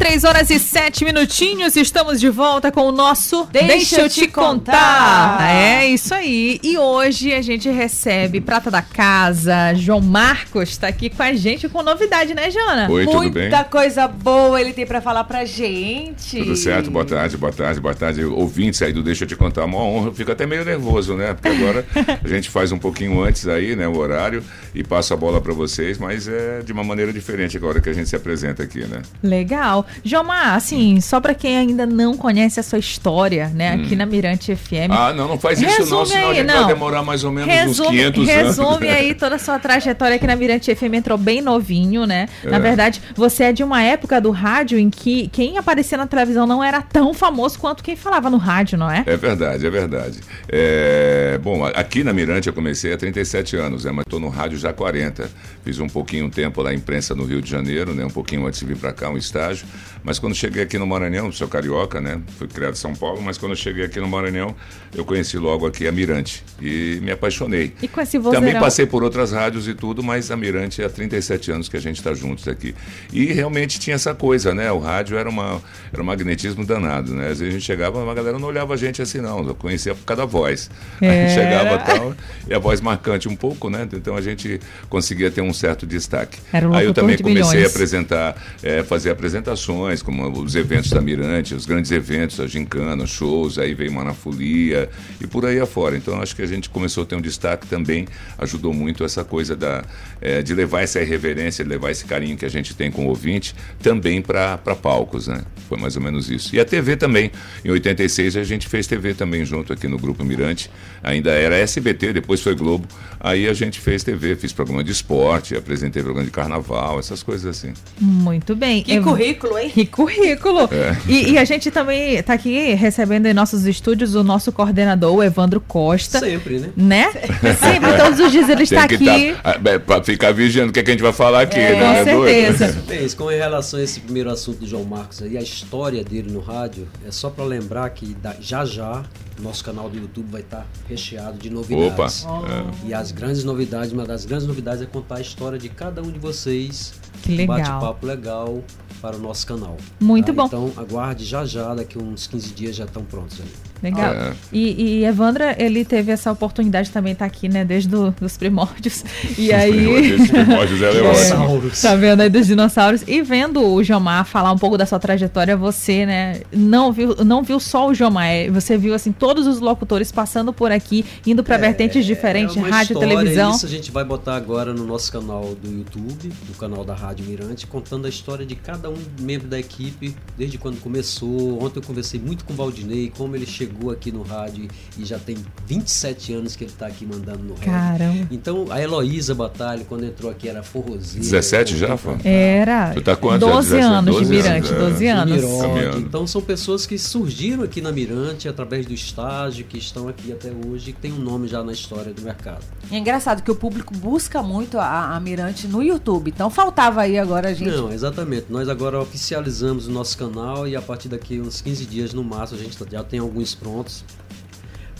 3 horas e 7 minutinhos, estamos de volta com o nosso Deixa, Deixa eu te contar. contar. É isso aí. E hoje a gente recebe Prata da Casa, João Marcos está aqui com a gente com novidade, né, Jana? Oi, tudo bem? Muita coisa boa ele tem para falar pra gente. Tudo certo, boa tarde, boa tarde, boa tarde. Ouvintes aí do Deixa eu te contar, uma honra. Eu fico até meio nervoso, né? Porque agora a gente faz um pouquinho antes aí, né, o horário e passa a bola para vocês, mas é de uma maneira diferente agora que a gente se apresenta aqui, né? Legal. Jomar, assim, só para quem ainda não conhece a sua história, né, hum. aqui na Mirante FM. Ah, não, não faz isso não, senão aí, a gente não. vai demorar mais ou menos resume, uns 500 resume anos. Resume aí toda a sua trajetória aqui na Mirante FM, entrou bem novinho, né? É. Na verdade, você é de uma época do rádio em que quem aparecia na televisão não era tão famoso quanto quem falava no rádio, não é? É verdade, é verdade. É... Bom, aqui na Mirante eu comecei há 37 anos, né, mas estou no rádio já há 40. Fiz um pouquinho tempo lá imprensa no Rio de Janeiro, né, um pouquinho antes de vir para cá, um estágio. Mas quando cheguei aqui no Maranhão, sou carioca, né? Fui criado em São Paulo, mas quando cheguei aqui no Maranhão, eu conheci logo aqui a Mirante e me apaixonei. E com esse vozeirão... Também passei por outras rádios e tudo, mas a Mirante há 37 anos que a gente está juntos aqui. E realmente tinha essa coisa, né? O rádio era, uma, era um magnetismo danado, né? Às vezes a gente chegava, a galera não olhava a gente assim, não. Eu conhecia por cada voz. É. A gente chegava tal, e a voz marcante um pouco, né? Então a gente conseguia ter um certo destaque. Era um Aí eu também comecei milhões. a apresentar, é, fazer apresentações, como os eventos da Mirante, os grandes eventos, a gincana, shows, aí veio Manafolia e por aí afora. Então acho que a gente começou a ter um destaque também, ajudou muito essa coisa da, é, de levar essa irreverência, de levar esse carinho que a gente tem com o ouvinte também para palcos, né? Foi mais ou menos isso. E a TV também. Em 86 a gente fez TV também junto aqui no Grupo Mirante. Ainda era SBT, depois foi Globo. Aí a gente fez TV, fiz programa de esporte, apresentei programa de carnaval, essas coisas assim. Muito bem. Que Eu... currículo, hein? Que currículo. É. E, e, a gente também está aqui recebendo em nossos estúdios o nosso coordenador, o Evandro Costa. Sempre, né? Né? Sempre, todos os dias ele está aqui. Tá, é, para ficar vigiando o que, é que a gente vai falar aqui, é, né? Com é certeza. Com relação a esse primeiro assunto do João Marcos aí, a história dele no rádio, é só para lembrar que já já nosso canal do YouTube vai estar recheado de novidades. Opa! Oh. E as grandes novidades, uma das grandes novidades é contar a história de cada um de vocês. Que legal. Um bate-papo legal para o nosso canal. Muito tá? bom. Então aguarde já já, daqui uns 15 dias já estão prontos aí. Legal. É. E, e Evandra, ele teve essa oportunidade também estar tá aqui, né, desde do, os primórdios. E aí. Os primórdios é, dinossauros. Tá vendo aí dos dinossauros. E vendo o Jomar falar um pouco da sua trajetória, você, né, não viu, não viu só o Jomar, é, você viu assim todos os locutores passando por aqui, indo para é, vertentes diferentes, é rádio, história, televisão. Isso a gente vai botar agora no nosso canal do YouTube, do canal da Rádio Mirante, contando a história de cada um membro da equipe, desde quando começou. Ontem eu conversei muito com o Valdinei, como ele chegou chegou aqui no rádio e já tem 27 anos que ele está aqui mandando no rádio. Caramba. Então, a Heloísa Batalha, quando entrou aqui, era forrozeira. 17 já, Fã? Era. Tu tá quanto? 12 anos 12 de Mirante, 12 é. anos. Então, são pessoas que surgiram aqui na Mirante através do estágio, que estão aqui até hoje, que tem um nome já na história do mercado. É engraçado que o público busca muito a, a Mirante no YouTube. Então, faltava aí agora a gente... Não, exatamente. Nós agora oficializamos o nosso canal e a partir daqui uns 15 dias no máximo a gente já tem alguns prontos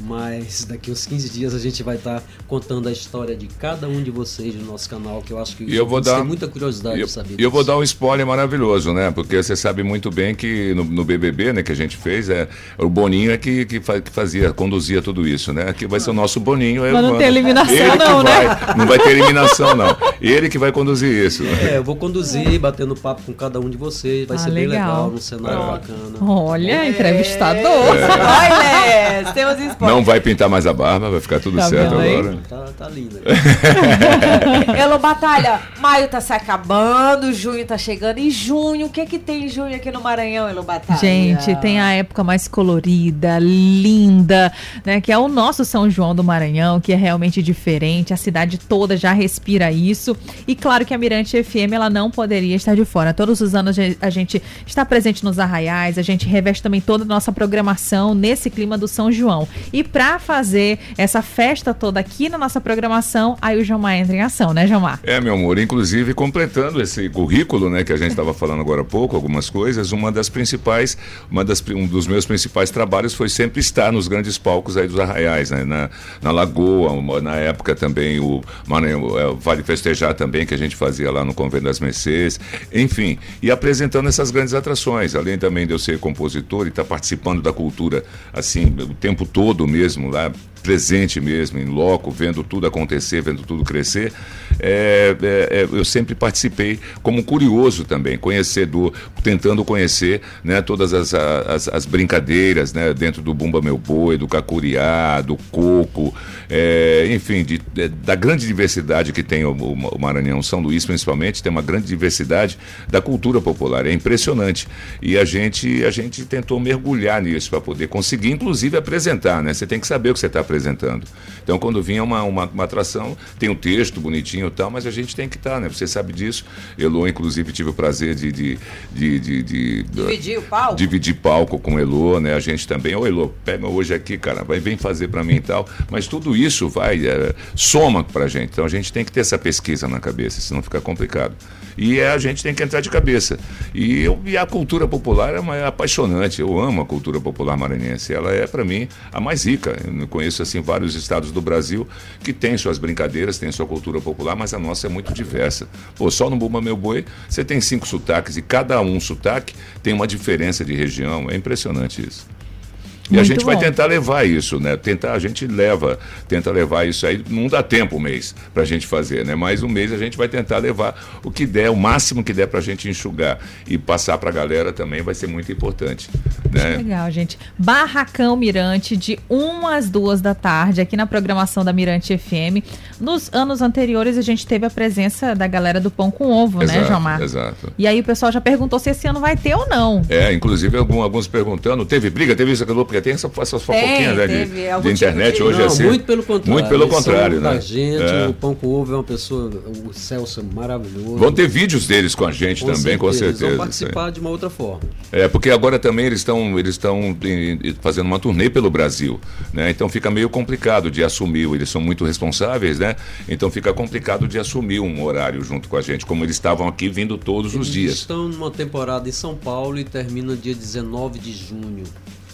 mas daqui uns 15 dias a gente vai estar tá contando a história de cada um de vocês no nosso canal, que eu acho que eu vou dar, tem muita curiosidade eu, de saber. E eu vou dar um spoiler maravilhoso, né? Porque você sabe muito bem que no, no BBB, né, que a gente fez, é, o Boninho é que, que, fazia, conduzia tudo isso, né? Aqui vai ser o nosso Boninho. Mas não tem eliminação Ele não, né? Vai, não vai ter eliminação, não. Ele que vai conduzir isso. É, eu vou conduzir, batendo papo com cada um de vocês, vai ah, ser legal. bem legal, um cenário é. bacana. Olha, é. entrevistador. É. Olha, temos spoiler. Não vai pintar mais a barba, vai ficar tudo tá certo agora. Tá, tá linda. Elo Batalha, maio tá se acabando, junho tá chegando. E junho, o que que tem em junho aqui no Maranhão, Elo Batalha? Gente, tem a época mais colorida, linda, né? Que é o nosso São João do Maranhão, que é realmente diferente. A cidade toda já respira isso. E claro que a Mirante FM, ela não poderia estar de fora. Todos os anos a gente está presente nos arraiais, a gente reveste também toda a nossa programação nesse clima do São João. E E para fazer essa festa toda aqui na nossa programação, aí o Jomar entra em ação, né, Jomar? É, meu amor, inclusive completando esse currículo, né, que a gente estava falando agora há pouco, algumas coisas, uma das principais, uma das, um dos meus principais trabalhos foi sempre estar nos grandes palcos aí dos arraiais, né, na, na Lagoa, na época também o Maranhão, é, Vale Festejar também, que a gente fazia lá no Convento das Mercês, enfim, e apresentando essas grandes atrações, além também de eu ser compositor e estar tá participando da cultura, assim, o tempo todo mesmo, lá presente mesmo, em loco, vendo tudo acontecer, vendo tudo crescer, é, é, é, eu sempre participei como curioso também, conhecedor, tentando conhecer né, todas as, as, as, brincadeiras né, dentro do Bumba Meu Boi, do Cacuriá, do Coco, é, enfim, de, de, da grande diversidade que tem o, o, Maranhão, São Luís principalmente, tem uma grande diversidade da cultura popular, é impressionante. E a gente, a gente tentou mergulhar nisso para poder conseguir, inclusive, apresentar, né? Você tem que saber o que você está apresentando. Então, quando vinha uma, uma, uma, atração, tem um texto bonitinho e tal, mas a gente tem que estar, tá, né? Você sabe disso. Elô, inclusive, tive o prazer de. de, de, de, de dividir o palco? Dividir palco com o Elô, né? A gente também. Ô, Elô, pega hoje aqui, cara, vai, vem fazer para mim e tal. Mas tudo isso vai, é, soma pra gente. Então, a gente tem que ter essa pesquisa na cabeça, senão fica complicado. E é, a gente tem que entrar de cabeça. E, eu, e a cultura popular é, uma, é apaixonante. Eu amo a cultura popular maranhense. Ela é, para mim, a mais rica. Eu conheço assim vários estados do Brasil que têm suas brincadeiras, têm sua cultura popular, mas a nossa é muito diversa. Pô, só no Bumba Meu Boi você tem cinco sotaques e cada um sotaque tem uma diferença de região. É impressionante isso. E Muito a gente bom. vai tentar levar isso, né? Tentar, a gente leva, tenta levar isso aí. Não dá tempo um mês para a gente fazer, né? Mas um mês a gente vai tentar levar o que der, o máximo que der para a gente enxugar e passar para a galera também vai ser muito importante. Né? Legal, gente. Barracão Mirante, de 1 às 2 da tarde, aqui na programação da Mirante FM. Nos anos anteriores a gente teve a presença da galera do Pão com Ovo, né, exato, né, Jomar? Exato. E aí o pessoal já perguntou se esse ano vai ter ou não. É, inclusive alguns, alguns perguntando, teve briga, teve isso, aquilo, porque tem essa, essas fofoquinhas né, de, de internet tipo de... hoje Não, é assim. Muito pelo contrário. Muito pelo contrário, né? Gente, é. O Pão com Ovo é uma pessoa, o Celso é maravilhoso. Vão ter vídeos deles com a gente com também, certeza. com certeza. Eles vão participar de uma outra forma. É, porque agora também eles estão eles estão fazendo uma turnê pelo Brasil, né? Então fica meio complicado de assumir, eles são muito responsáveis, né? Então fica complicado de assumir um horário junto com a gente, como eles estavam aqui vindo todos eles os dias. estão numa temporada em São Paulo e termina dia 19 de junho.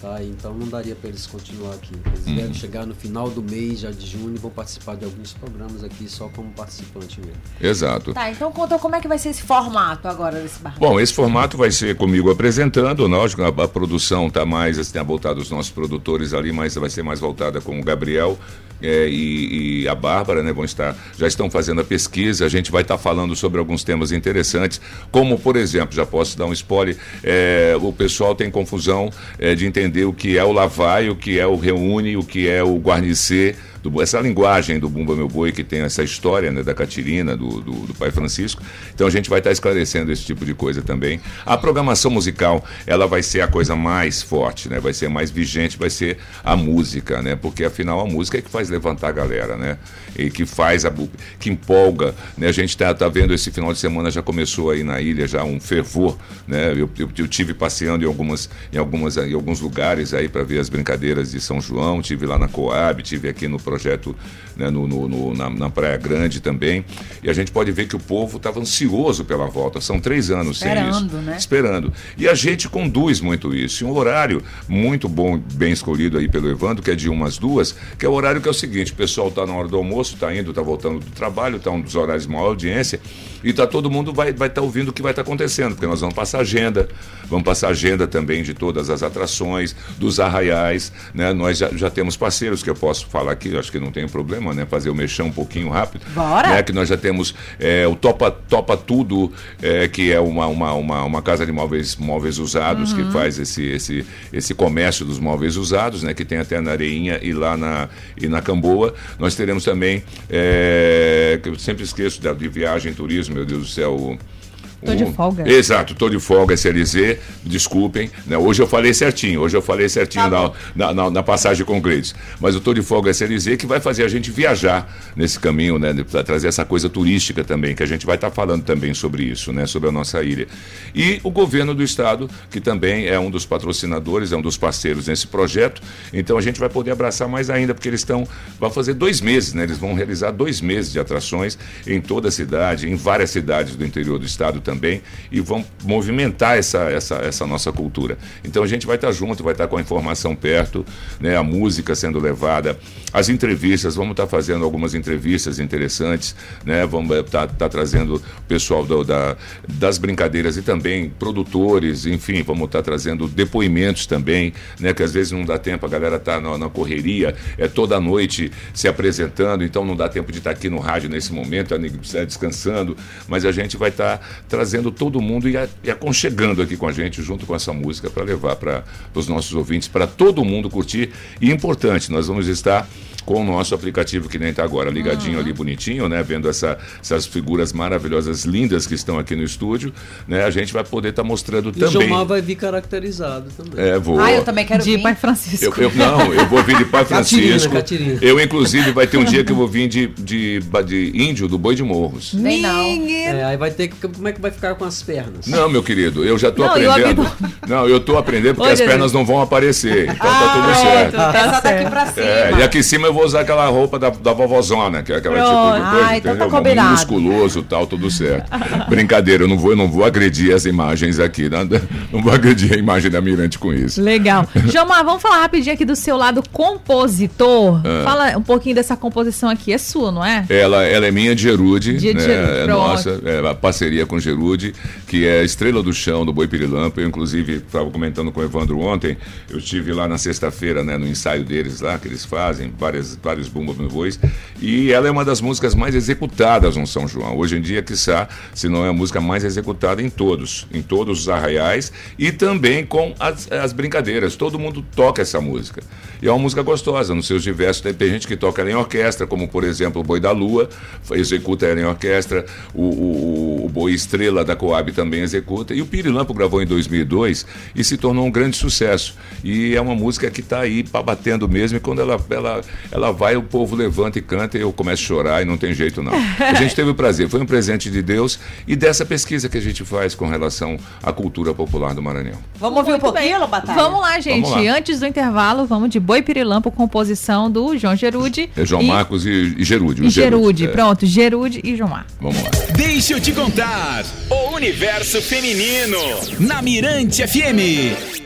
Tá? Então não daria para eles continuar aqui. Eles uhum. devem chegar no final do mês, já de junho, e vão participar de alguns programas aqui só como participante mesmo. Exato. Tá, então conta como é que vai ser esse formato agora desse bar. Bom, esse formato vai ser comigo apresentando, nós, a, a produção está mais, assim, voltada os nossos produtores ali, mas vai ser mais voltada com o Gabriel é, e, e, a Bárbara, né, vão estar, já estão fazendo a pesquisa, a gente vai estar falando sobre alguns temas interessantes, como, por exemplo, já posso dar um spoiler, é, o pessoal tem confusão é, de entender o que é o Lavai, o que é o Reúne, o que é o Guarnecer, do, essa linguagem do Bumba Meu Boi, que tem essa história né, da Catirina, do, do, do, Pai Francisco. Então a gente vai estar esclarecendo esse tipo de coisa também. A programação musical, ela vai ser a coisa mais forte, né? Vai ser mais vigente, vai ser a música, né? Porque afinal a música é que faz levantar a galera, né? E que faz a que empolga, né? A gente está tá vendo esse final de semana já começou aí na ilha já um fervor, né? Eu, eu, eu tive passeando em algumas em algumas em alguns lugares aí para ver as brincadeiras de São João, tive lá na Coab, tive aqui no projeto né, no, no, no na, na, Praia Grande também. E a gente pode ver que o povo estava ansioso pela volta. São três anos Esperando, sem isso. Né? Esperando. E a gente conduz muito isso. E um horário muito bom, bem escolhido aí pelo Evandro, que é de umas duas, que é o horário que é o seguinte: o pessoal está na hora do almoço, está indo, está voltando do trabalho, está um dos horários de maior audiência, e tá todo mundo vai estar vai tá ouvindo o que vai estar tá acontecendo, porque nós vamos passar agenda, vamos passar agenda também de todas as atrações, dos arraiais, né? Nós já, já temos parceiros que eu posso falar aqui, acho que não tem problema, né? Fazer o mexão um pouquinho rápido. Bora! Né? Que nós já temos é, o Topa, Topa Tudo, é, que é uma, uma, uma, uma, casa de móveis, móveis usados, uhum. que faz esse, esse, esse comércio dos móveis usados, né? Que tem até na Areinha e lá na, e na Camboa. Nós teremos também, é, que eu sempre esqueço de, de viagem, turismo, meu Deus do céu, Tô de folga. Exato, tô de folga, SLZ, desculpem. Né? Hoje eu falei certinho, hoje eu falei certinho Tá na, na, na, passagem com o Gleides. Mas eu tô de folga SLZ que vai fazer a gente viajar nesse caminho, né? Para trazer essa coisa turística também, que a gente vai estar falando também sobre isso, né? Sobre a nossa ilha. E o governo do estado, que também é um dos patrocinadores, é um dos parceiros nesse projeto. Então a gente vai poder abraçar mais ainda, porque eles estão. Vão fazer dois meses, né? Eles vão realizar dois meses de atrações em toda a cidade, em várias cidades do interior do estado também, e vão movimentar essa, essa, essa nossa cultura. Então a gente vai estar junto, vai estar com a informação perto, né? A música sendo levada, as entrevistas, vamos estar fazendo algumas entrevistas interessantes, né? Vamos estar trazendo o pessoal do, da, das brincadeiras e também produtores, enfim, vamos estar trazendo depoimentos também, né? Que às vezes não dá tempo, a galera está na, na correria, é toda noite se apresentando, então não dá tempo de estar aqui no rádio nesse momento, precisa descansando, mas a gente vai estar trazendo todo mundo e, a- e aconchegando aqui com a gente, junto com essa música, para levar para os nossos ouvintes, para todo mundo curtir. E importante, nós vamos estar com o nosso aplicativo que nem está agora, ligadinho ali bonitinho, né? Vendo essa- essas figuras maravilhosas, lindas que estão aqui no estúdio, né? A gente vai poder estar mostrando E o também. Jomar vai vir caracterizado também. É, vou. Ah, eu também quero De vir. Pai Francisco. Eu, eu- não, eu vou vir de Pai Catirina, Francisco. Catirina. Eu, inclusive, vai ter um dia que eu vou vir de, de, de índio do Boi de Morros. Nem não. É, aí vai ter que. Como é que vai ficar com as pernas? Não, meu querido, eu já estou Não, o aprendendo. abdômen? Não, eu estou aprendendo porque Ô, as pernas não vão aparecer. Então tá tudo Pronto, certo. é daqui certo. pra cima. É, e aqui em cima eu vou usar aquela roupa da, da vovozona, que é aquela Pronto. tipo de coisa, Ah, então tá entendeu? Musculoso e tal, tudo certo. Brincadeira, eu não vou, eu não vou agredir as imagens aqui, né? não vou agredir a imagem da Mirante com isso. Legal. Jomar, vamos falar rapidinho aqui do seu lado compositor. Ah. Fala um pouquinho dessa composição aqui. É sua, não é? Ela, ela é minha de Gerude, De né? Gerude, é nossa, é a parceria com Gerude, que é a estrela do chão do Boi Pirilampo. Eu, inclusive, estava comentando com o Evandro ontem, eu estive lá na sexta-feira, né, no ensaio deles lá, que eles fazem, várias, vários bumbas no e ela é uma das músicas mais executadas no São João. Hoje em dia, quiçá, se não é a música mais executada em todos, em todos os arraiais, e também com as, as brincadeiras. Todo mundo toca essa música. E é uma música gostosa, nos seus diversos. Tem, tem gente que toca ela em orquestra, como por exemplo o Boi da Lua, executa ela em orquestra, o, o, o- Boi Estrela da Coab também executa, e o Pirilampo gravou em 2002 e se tornou um grande sucesso. E é uma música que está aí batendo mesmo, e quando ela, ela, ela vai, o povo levanta e canta, e eu começo a chorar e não tem jeito não. A gente teve o prazer, foi um presente de Deus e dessa pesquisa que a gente faz com relação à cultura popular do Maranhão. Vamos ouvir um pouquinho. Lobatalha? Vamos lá, gente. Vamos lá. Antes do intervalo, vamos de Boi Pirilampo, composição do João Gerude. É João e, Marcos e, e Gerude. E Gerude. é. Pronto, Gerude e João Marcos. Vamos lá. Deixa eu te contar. O universo feminino. Na Mirante FM.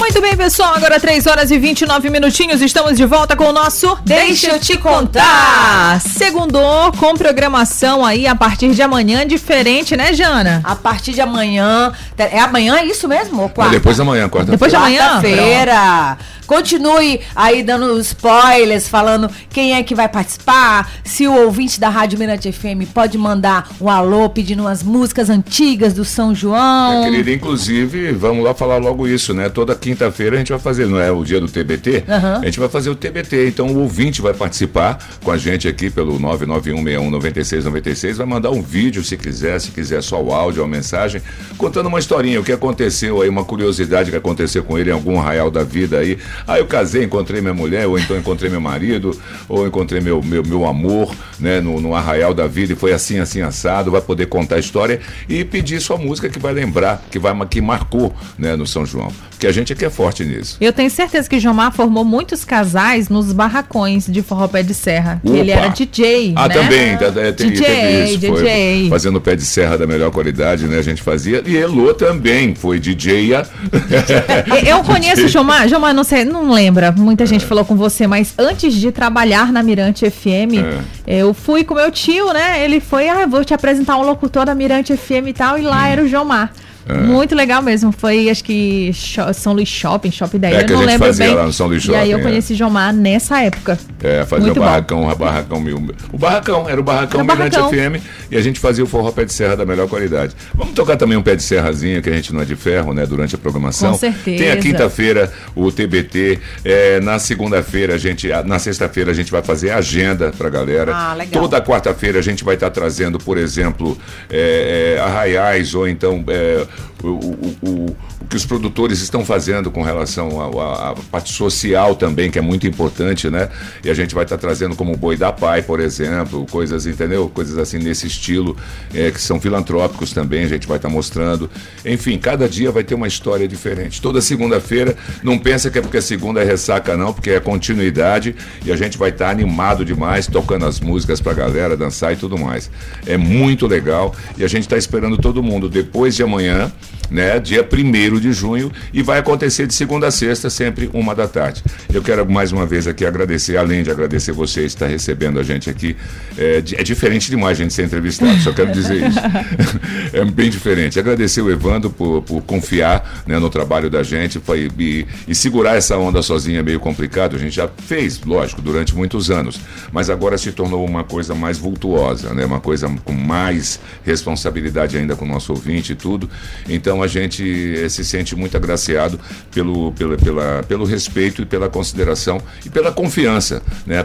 Muito bem, pessoal. Agora 3 horas e 29 minutinhos. Estamos de volta com o nosso Deixa eu te contar. Segundou com programação aí a partir de amanhã diferente, né, Jana? A partir de amanhã. É amanhã, é isso mesmo? Ou quarta? depois da manhã, quarta-feira. Depois de amanhã? Quarta-feira. Continue aí dando spoilers, falando quem é que vai participar. Se o ouvinte da Rádio Mirante FM pode mandar um alô pedindo umas músicas antigas do São João. Minha querida, inclusive, vamos lá falar logo isso, né? Toda quinta-feira a gente vai fazer, não é o dia do TBT? Aham. A gente vai fazer o TBT. Então o ouvinte vai participar com a gente aqui pelo 991619696, vai mandar um vídeo se quiser, se quiser só o áudio ou a mensagem, contando uma historinha, o que aconteceu aí, uma curiosidade que aconteceu com ele em algum arraial da vida aí. Ah, eu casei, encontrei minha mulher, ou então encontrei meu marido, ou encontrei meu, meu, meu amor, né, no, no arraial da vida e foi assim, assim, assado, vai poder contar a história e pedir sua música que vai lembrar, que vai que marcou, né, no São João. Porque a gente aqui é forte nisso. Eu tenho certeza que Jomar formou muitos casais nos barracões de forró pé de serra. que Ele era DJ, Ah, né? também, é, tem, DJ, teve isso, foi DJ. fazendo pé de serra da melhor qualidade, né? A gente fazia. E Elô também foi DJ. a- Eu conheço o Jomar, Jomar, não sei, não lembra, muita gente falou com você, mas antes de trabalhar na Mirante FM, eu fui com meu tio, né? Ele foi, ah, vou te apresentar um locutor da Mirante FM e tal, e lá era o Jomar. Muito legal mesmo. Foi, acho que São Luís Shopping, Shopping daí. É, eu a não gente lembro fazia bem. lá no São Luís E aí eu Shopping, é. conheci Jomar nessa época. É, fazia Muito o bom. barracão, o barracão mil. O barracão, era o barracão Era Mirante barracão. FM e a gente fazia o forró pé de serra da melhor qualidade. Vamos tocar também um pé de serrazinho, que a gente não é de ferro, né, durante a programação. Com certeza. Tem a quinta-feira o TBT, é, na segunda-feira a gente, na sexta-feira a gente vai fazer a agenda pra galera. Ah, legal. Toda quarta-feira a gente vai estar trazendo, por exemplo, é, é, arraiais ou então é, o, o- o- que os produtores estão fazendo com relação à, parte social também, que é muito importante, né? E a gente vai estar trazendo como Boi da Pai, por exemplo, coisas, entendeu? Coisas assim nesse estilo, é, que são filantrópicos também, a gente vai estar mostrando. Enfim, cada dia vai ter uma história diferente. Toda segunda-feira, não pensa que é porque a segunda é ressaca, não, porque é continuidade e a gente vai estar animado demais, tocando as músicas pra galera dançar e tudo mais. É muito legal e a gente está esperando todo mundo depois de amanhã, né? Dia 1 de junho, e vai acontecer de segunda a sexta, sempre uma da tarde. Eu quero mais uma vez aqui agradecer, além de agradecer você estar recebendo a gente aqui. É, é diferente demais a gente ser entrevistado, só quero dizer isso. é bem diferente. Agradecer o Evandro por, por confiar né, no trabalho da gente foi, e, e segurar essa onda sozinho é meio complicado. A gente já fez, lógico, durante muitos anos, mas agora se tornou uma coisa mais vultuosa, né, uma coisa com mais responsabilidade ainda com o nosso ouvinte e tudo. Então a gente eh, se sente muito agraciado pelo, pela, pela, pelo respeito e pela consideração e pela confiança, né,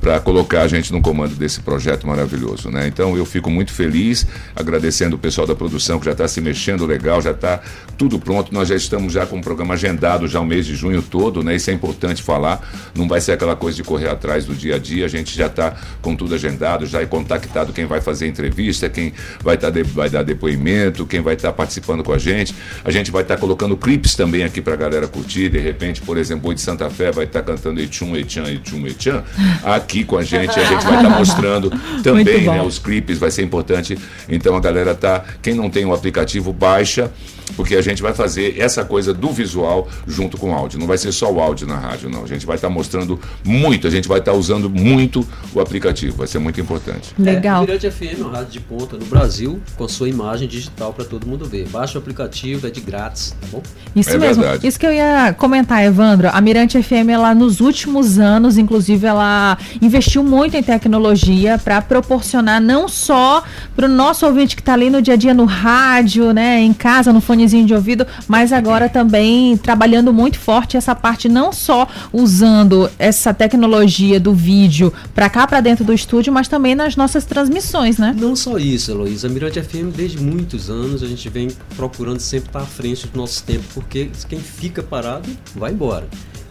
para colocar a gente no comando desse projeto maravilhoso, né? Então eu fico muito feliz, agradecendo o pessoal da produção que já está se mexendo legal, já está tudo pronto. Nós já estamos já com o programa agendado já o mês de junho todo, né? Isso é importante falar. Não vai ser aquela coisa de correr atrás do dia a dia. A gente já está com tudo agendado, já é contactado quem vai fazer entrevista, quem vai, tá de- vai dar depoimento, quem vai estar participando com a gente. A gente vai estar colocando clipes também aqui para a galera curtir. De repente, por exemplo, Boi de Santa Fé vai estar cantando Echum, Echan, Echum, Echan aqui com a gente. A gente vai estar mostrando também né, os clipes, vai ser importante. Então a galera tá. Quem não tem o aplicativo, baixa, porque a gente vai fazer essa coisa do visual junto com o áudio. Não vai ser só o áudio na rádio, não. A gente vai estar mostrando muito, a gente vai estar usando muito o aplicativo. Vai ser muito importante. Legal. É, Mirante FM é uma rádio de ponta no Brasil, com a sua imagem digital para todo mundo ver. Baixa o aplicativo, é de grátis, tá bom? Isso É mesmo. verdade. Isso que eu ia comentar, Evandro. A Mirante FM, ela nos últimos anos, inclusive, ela investiu muito em tecnologia para proporcionar não só para o nosso ouvinte que está ali no dia a dia no rádio, né, em casa, no fonezinho de ouvido, mas agora também trabalhando muito forte essa parte não só usando essa tecnologia do vídeo para cá para dentro do estúdio, mas também nas nossas transmissões, né? Não só isso, Heloísa. A Mirante FM, desde muitos anos, a gente vem procurando sempre estar à frente do nosso tempo, porque quem fica parado vai embora.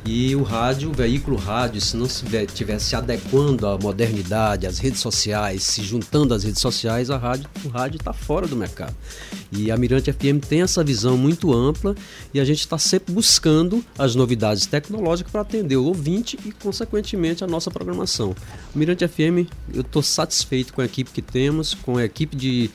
E o rádio, o veículo rádio, se não estiver se adequando à modernidade, às redes sociais, se juntando às redes sociais, a rádio, o rádio está fora do mercado. E a Mirante FM tem essa visão muito ampla e a gente está sempre buscando as novidades tecnológicas para atender o ouvinte e, consequentemente, a nossa programação. Mirante FM, eu estou satisfeito com a equipe que temos, com a equipe de,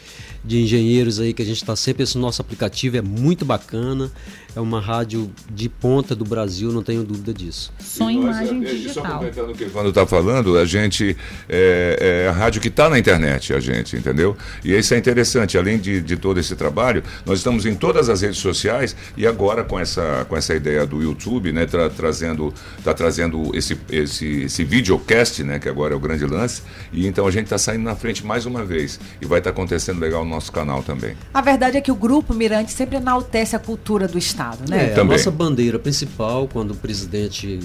de engenheiros aí que a gente está sempre. Esse nosso aplicativo é muito bacana, é uma rádio de ponta do Brasil, não tenho dúvida disso. Som E nós, imagem é, é, Só digital. completando o que o Evandro está falando, a gente é, é a rádio que está na internet, a gente, entendeu? E isso é interessante, além de, de todo esse trabalho, nós estamos em todas as redes sociais e agora com essa, com essa ideia do YouTube, né, tra- trazendo, tá trazendo esse, esse, esse videocast, né, que agora é o grande lance, e então a gente está saindo na frente mais uma vez e vai estar acontecendo legal no nosso canal também. A verdade é que o Grupo Mirante sempre enaltece a cultura do Estado, né? É, a nossa bandeira principal, quando o presidente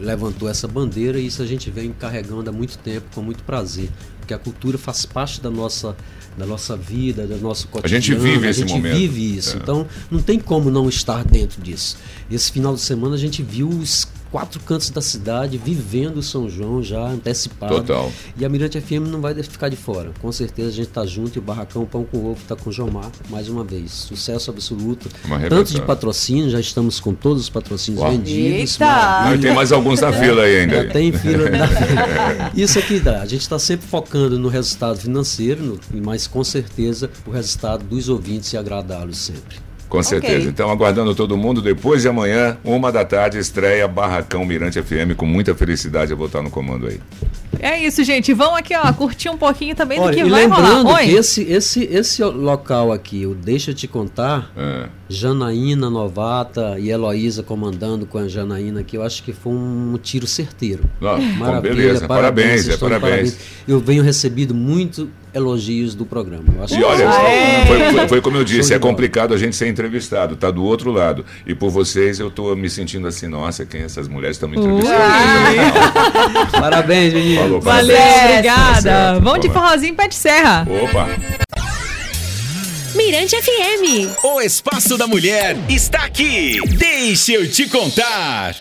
levantou essa bandeira, e isso a gente vem carregando há muito tempo, com muito prazer. Porque a cultura faz parte da nossa, da nossa vida, do nosso cotidiano. gente vive a esse gente momento. vive isso. É. Então, não tem como não estar dentro disso. Esse final de semana a gente viu os quatro cantos da cidade vivendo o São João já antecipado. Total. E a Mirante FM não vai ficar de fora. Com certeza a gente está junto e o Barracão Pão com Ovo está com o Jomar mais uma vez. Sucesso absoluto. Uma Tanto de patrocínio, já estamos com todos os patrocínios Uau. vendidos. Eita! tem mais alguns na fila aí ainda. Já tem fila. Isso aqui dá. A gente está sempre focando no resultado financeiro, no- mas com certeza o resultado dos ouvintes e agradá-los sempre. Com certeza. Ok. Então, aguardando todo mundo, depois de amanhã, uma da tarde, estreia Barracão Mirante FM. Com muita felicidade, eu vou estar no comando aí. É isso, gente. Vão aqui, ó, curtir um pouquinho também Olha, do que e vai lembrando rolar. Oi. que esse, esse, esse local aqui, o Deixa Eu Te Contar, É. Janaína novata e Heloísa comandando com a Janaína aqui, eu acho que foi um tiro certeiro. Ó, bom, beleza. Parabéns, vocês é, de parabéns. Eu venho recebido muito elogios do programa. Eu acho E olha, foi, foi- foi como eu disse, é complicado a gente ser entrevistado, tá do outro lado. E por vocês eu tô me sentindo assim, nossa, quem essas mulheres estão me entrevistando? Parabéns, menino. Falou, Valeu, parabéns. Tá obrigada. certo, Vamos de forrozinho pé de serra. Opa! Mirante FM. O Espaço da Mulher está aqui. Deixa eu te contar.